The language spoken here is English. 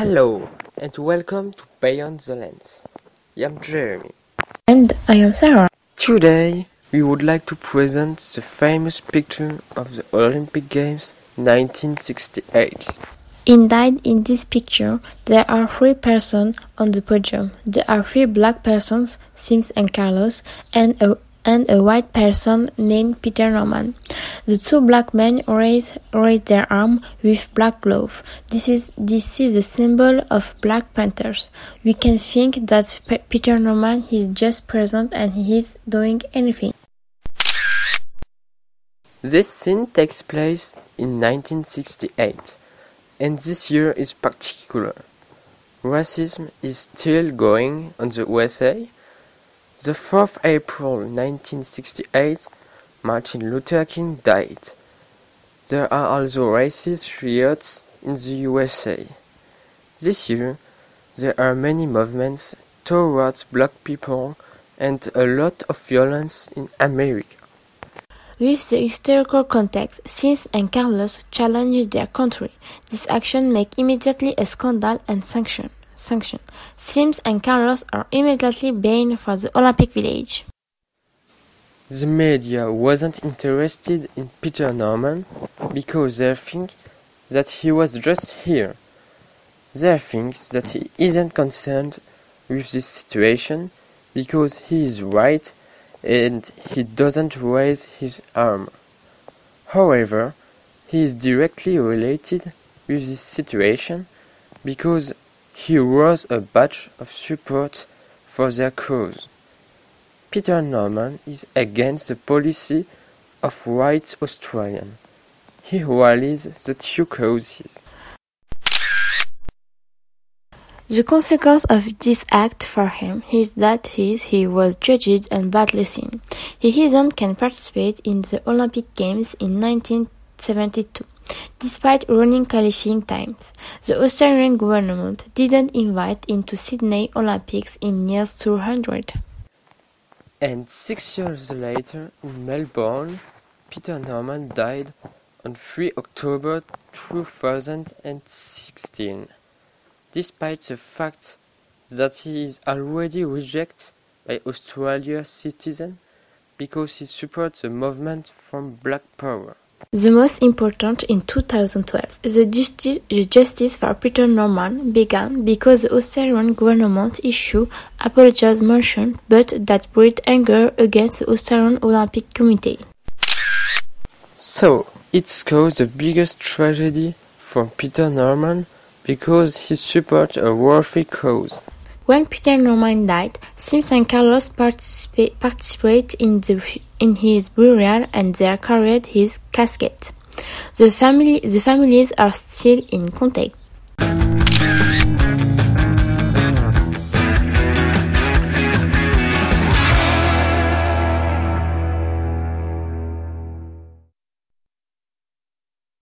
Hello and welcome to Beyond the Lens. I'm Jérémy. And I am Sara. Today we would like to present the famous picture of the Olympic Games 1968. Inside in this picture, there are three persons on the podium. There are three black persons, Smith and Carlos, and a and a white person named Peter Norman. The two black men raise, raise their arm with black gloves. This is, this is the symbol of Black Panthers. We can think that P Peter Norman is just present and he is doing anything. This scene takes place in 1968, and this year is particular. Racism is still going on the USA, the 4th April 1968, Martin Luther King died. There are also racist riots in the USA. This year, there are many movements towards black people and a lot of violence in America. With the historical context, Smith and Carlos challenged their country. This action made immediately a scandal and sanction sanction. Smith and Carlos are immediately banned from the Olympic Village. The media wasn't interested in Peter Norman because they think that he was just here. They think that he isn't concerned with this situation because he is white and he doesn't raise his arm. However, he is directly related with this situation because he rose a badge of support for their cause. Peter Norman is against the policy of white Australians. He rallies the two causes. The consequence of this act for him is that he was judged and badly seen. He even can participate in the Olympic Games in 1972. Despite running qualifying times, the Australian government didn't invite him to Sydney Olympics in years 200. And six years later, in Melbourne, Peter Norman died on 3 October 2016, despite the fact that he is already rejected by Australia's citizens because he supports the movement from Black Power. The most important in 2012, the justice, the justice for Peter Norman began because the Australian government issued apologies motion, but that brought anger against the Australian Olympic Committee. So, it's caused the biggest tragedy for Peter Norman because he supports a worthy cause. When Peter Norman died, Smith and Carlos participated in, the, in his burial and they carried his casket. The, family, the families are still in contact.